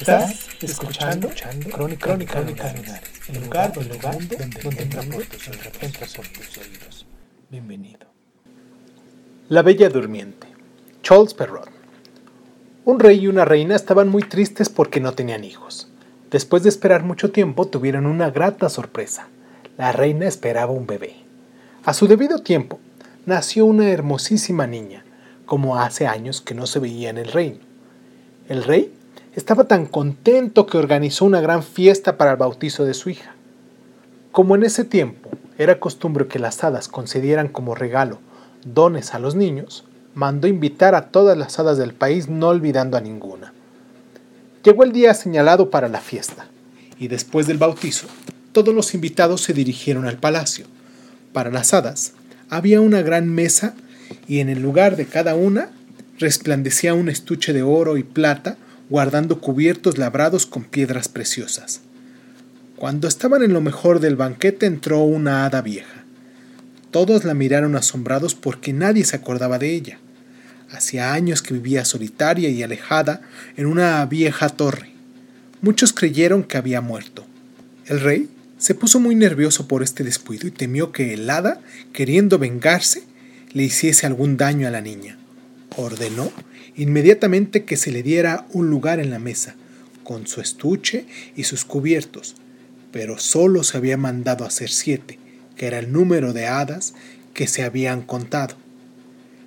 Estás escuchando, Crónica, Crónica, Lunares, el lugar, el lugar donde, donde entra por tus tus oídos. Bienvenido. La Bella Durmiente, Charles Perrault. Un rey y una reina estaban muy tristes porque no tenían hijos. Después de esperar mucho tiempo, tuvieron una grata sorpresa. La reina esperaba un bebé. A su debido tiempo, nació una hermosísima niña, como hace años que no se veía en el reino. El rey estaba tan contento que organizó una gran fiesta para el bautizo de su hija. Como en ese tiempo era costumbre que las hadas concedieran como regalo dones a los niños, mandó invitar a todas las hadas del país no olvidando a ninguna. Llegó el día señalado para la fiesta, y después del bautizo, todos los invitados se dirigieron al palacio. Para las hadas había una gran mesa y en el lugar de cada una resplandecía un estuche de oro y plata guardando cubiertos labrados con piedras preciosas. Cuando estaban en lo mejor del banquete entró una hada vieja. Todos la miraron asombrados porque nadie se acordaba de ella. Hacía años que vivía solitaria y alejada en una vieja torre. Muchos creyeron que había muerto. El rey se puso muy nervioso por este descuido y temió que el hada, queriendo vengarse, le hiciese algún daño a la niña. Ordenó inmediatamente que se le diera un lugar en la mesa, con su estuche y sus cubiertos, pero solo se había mandado hacer siete, que era el número de hadas que se habían contado.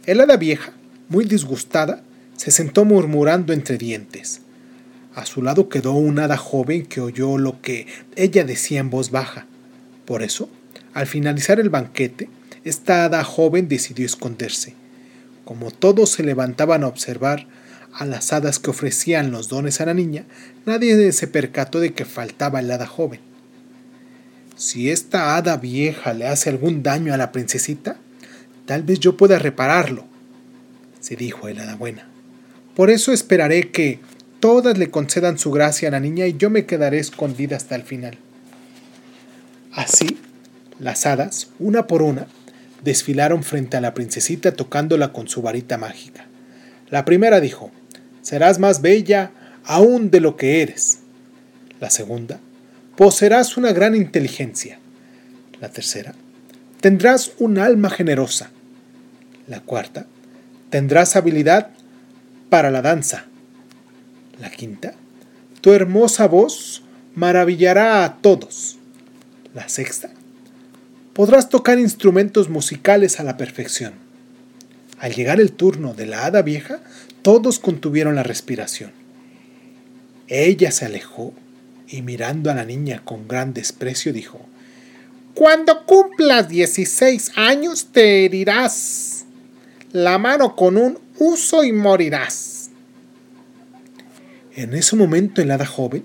El hada vieja, muy disgustada, se sentó murmurando entre dientes. A su lado quedó un hada joven que oyó lo que ella decía en voz baja. Por eso, al finalizar el banquete, esta hada joven decidió esconderse. Como todos se levantaban a observar a las hadas que ofrecían los dones a la niña, nadie se percató de que faltaba el hada joven. Si esta hada vieja le hace algún daño a la princesita, tal vez yo pueda repararlo, se dijo el hada buena. Por eso esperaré que todas le concedan su gracia a la niña y yo me quedaré escondida hasta el final. Así, las hadas, una por una, desfilaron frente a la princesita tocándola con su varita mágica. La primera dijo, serás más bella aún de lo que eres. La segunda, poseerás una gran inteligencia. La tercera, tendrás un alma generosa. La cuarta, tendrás habilidad para la danza. La quinta, tu hermosa voz maravillará a todos. La sexta, podrás tocar instrumentos musicales a la perfección. Al llegar el turno de la hada vieja, todos contuvieron la respiración. Ella se alejó y mirando a la niña con gran desprecio dijo, Cuando cumplas 16 años te herirás la mano con un uso y morirás. En ese momento el hada joven,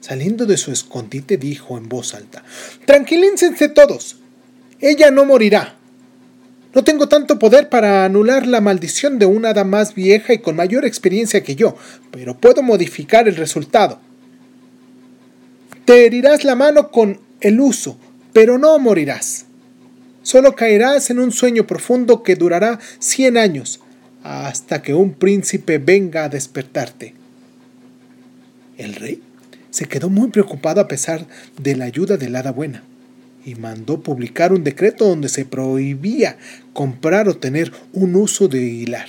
saliendo de su escondite, dijo en voz alta, Tranquilícense todos, ella no morirá. No tengo tanto poder para anular la maldición de una hada más vieja y con mayor experiencia que yo, pero puedo modificar el resultado. Te herirás la mano con el uso, pero no morirás. Solo caerás en un sueño profundo que durará cien años, hasta que un príncipe venga a despertarte. El rey se quedó muy preocupado a pesar de la ayuda del hada buena y mandó publicar un decreto donde se prohibía comprar o tener un uso de hilar.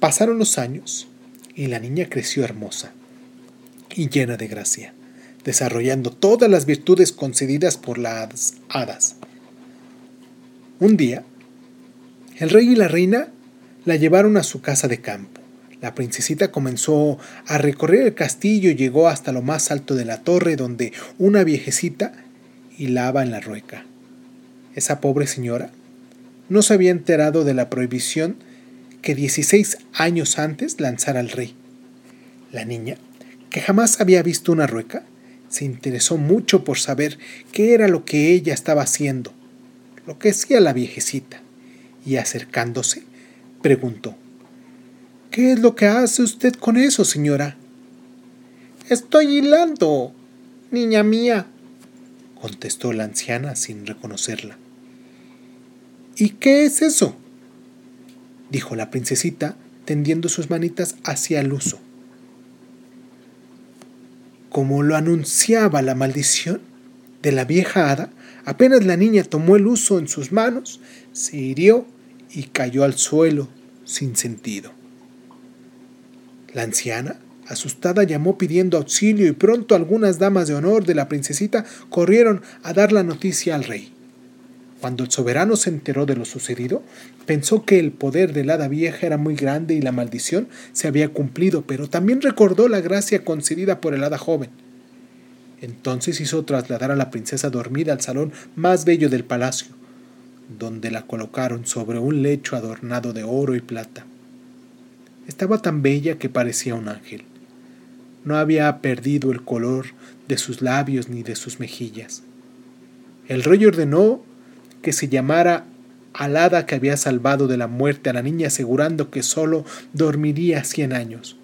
Pasaron los años y la niña creció hermosa y llena de gracia, desarrollando todas las virtudes concedidas por las hadas. Un día, el rey y la reina la llevaron a su casa de campo. La princesita comenzó a recorrer el castillo y llegó hasta lo más alto de la torre donde una viejecita hilaba en la rueca. Esa pobre señora no se había enterado de la prohibición que 16 años antes lanzara el rey. La niña, que jamás había visto una rueca, se interesó mucho por saber qué era lo que ella estaba haciendo, lo que hacía la viejecita, y acercándose, preguntó, ¿Qué es lo que hace usted con eso, señora? Estoy hilando, niña mía, contestó la anciana sin reconocerla. ¿Y qué es eso? dijo la princesita, tendiendo sus manitas hacia el uso. Como lo anunciaba la maldición de la vieja hada, apenas la niña tomó el uso en sus manos, se hirió y cayó al suelo sin sentido. La anciana, asustada, llamó pidiendo auxilio y pronto algunas damas de honor de la princesita corrieron a dar la noticia al rey. Cuando el soberano se enteró de lo sucedido, pensó que el poder del hada vieja era muy grande y la maldición se había cumplido, pero también recordó la gracia concedida por el hada joven. Entonces hizo trasladar a la princesa dormida al salón más bello del palacio, donde la colocaron sobre un lecho adornado de oro y plata. Estaba tan bella que parecía un ángel. No había perdido el color de sus labios ni de sus mejillas. El rey ordenó que se llamara al hada que había salvado de la muerte a la niña asegurando que sólo dormiría cien años.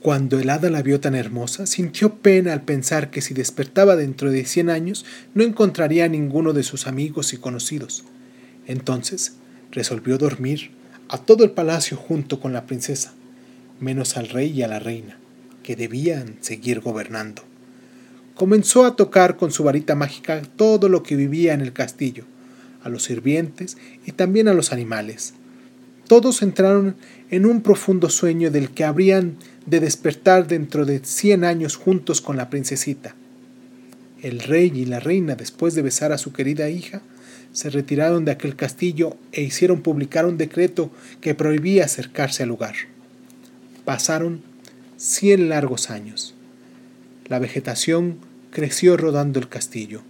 Cuando el hada la vio tan hermosa, sintió pena al pensar que si despertaba dentro de cien años no encontraría a ninguno de sus amigos y conocidos. Entonces resolvió dormir a todo el palacio junto con la princesa, menos al rey y a la reina, que debían seguir gobernando comenzó a tocar con su varita mágica todo lo que vivía en el castillo, a los sirvientes y también a los animales. Todos entraron en un profundo sueño del que habrían de despertar dentro de cien años juntos con la princesita. El rey y la reina, después de besar a su querida hija, se retiraron de aquel castillo e hicieron publicar un decreto que prohibía acercarse al lugar. Pasaron cien largos años. La vegetación creció rodando el castillo.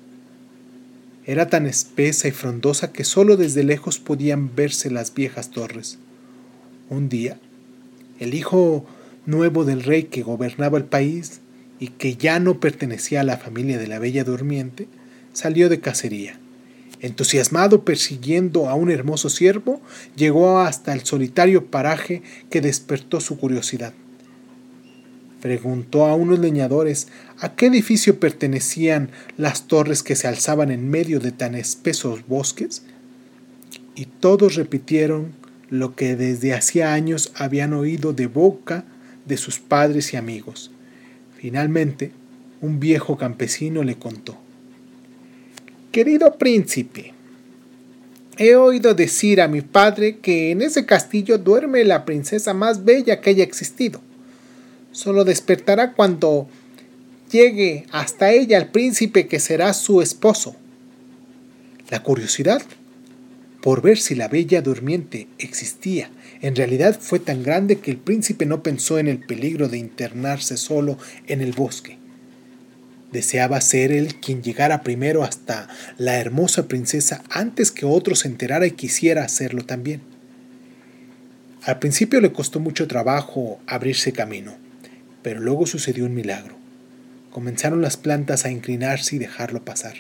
Era tan espesa y frondosa que sólo desde lejos podían verse las viejas torres. Un día, el hijo nuevo del rey que gobernaba el país y que ya no pertenecía a la familia de la Bella Durmiente, salió de cacería. Entusiasmado persiguiendo a un hermoso ciervo, llegó hasta el solitario paraje que despertó su curiosidad. Preguntó a unos leñadores a qué edificio pertenecían las torres que se alzaban en medio de tan espesos bosques, y todos repitieron lo que desde hacía años habían oído de boca de sus padres y amigos. Finalmente, un viejo campesino le contó. Querido príncipe, he oído decir a mi padre que en ese castillo duerme la princesa más bella que haya existido solo despertará cuando llegue hasta ella el príncipe que será su esposo. La curiosidad por ver si la bella durmiente existía en realidad fue tan grande que el príncipe no pensó en el peligro de internarse solo en el bosque. Deseaba ser él quien llegara primero hasta la hermosa princesa antes que otro se enterara y quisiera hacerlo también. Al principio le costó mucho trabajo abrirse camino pero luego sucedió un milagro. Comenzaron las plantas a inclinarse y dejarlo pasar,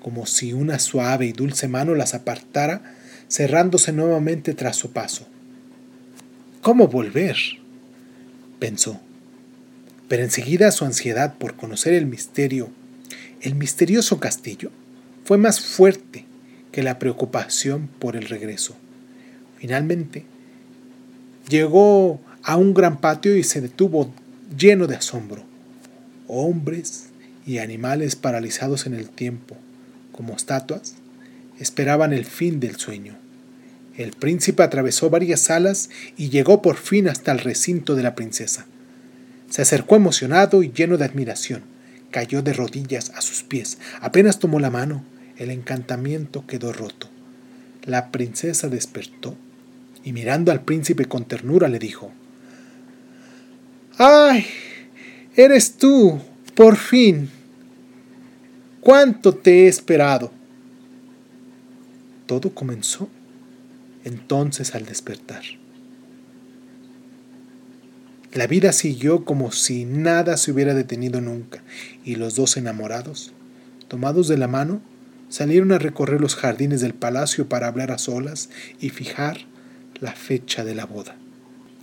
como si una suave y dulce mano las apartara, cerrándose nuevamente tras su paso. ¿Cómo volver? pensó. Pero enseguida su ansiedad por conocer el misterio, el misterioso castillo, fue más fuerte que la preocupación por el regreso. Finalmente, llegó a un gran patio y se detuvo lleno de asombro. Hombres y animales paralizados en el tiempo, como estatuas, esperaban el fin del sueño. El príncipe atravesó varias salas y llegó por fin hasta el recinto de la princesa. Se acercó emocionado y lleno de admiración. Cayó de rodillas a sus pies. Apenas tomó la mano, el encantamiento quedó roto. La princesa despertó y mirando al príncipe con ternura le dijo, ¡Ay! Eres tú, por fin. ¿Cuánto te he esperado? todo comenzó entonces al despertar. La vida siguió como si nada se hubiera detenido nunca, y los dos enamorados, tomados de la mano, salieron a recorrer los jardines del palacio para hablar a solas y fijar la fecha de la boda.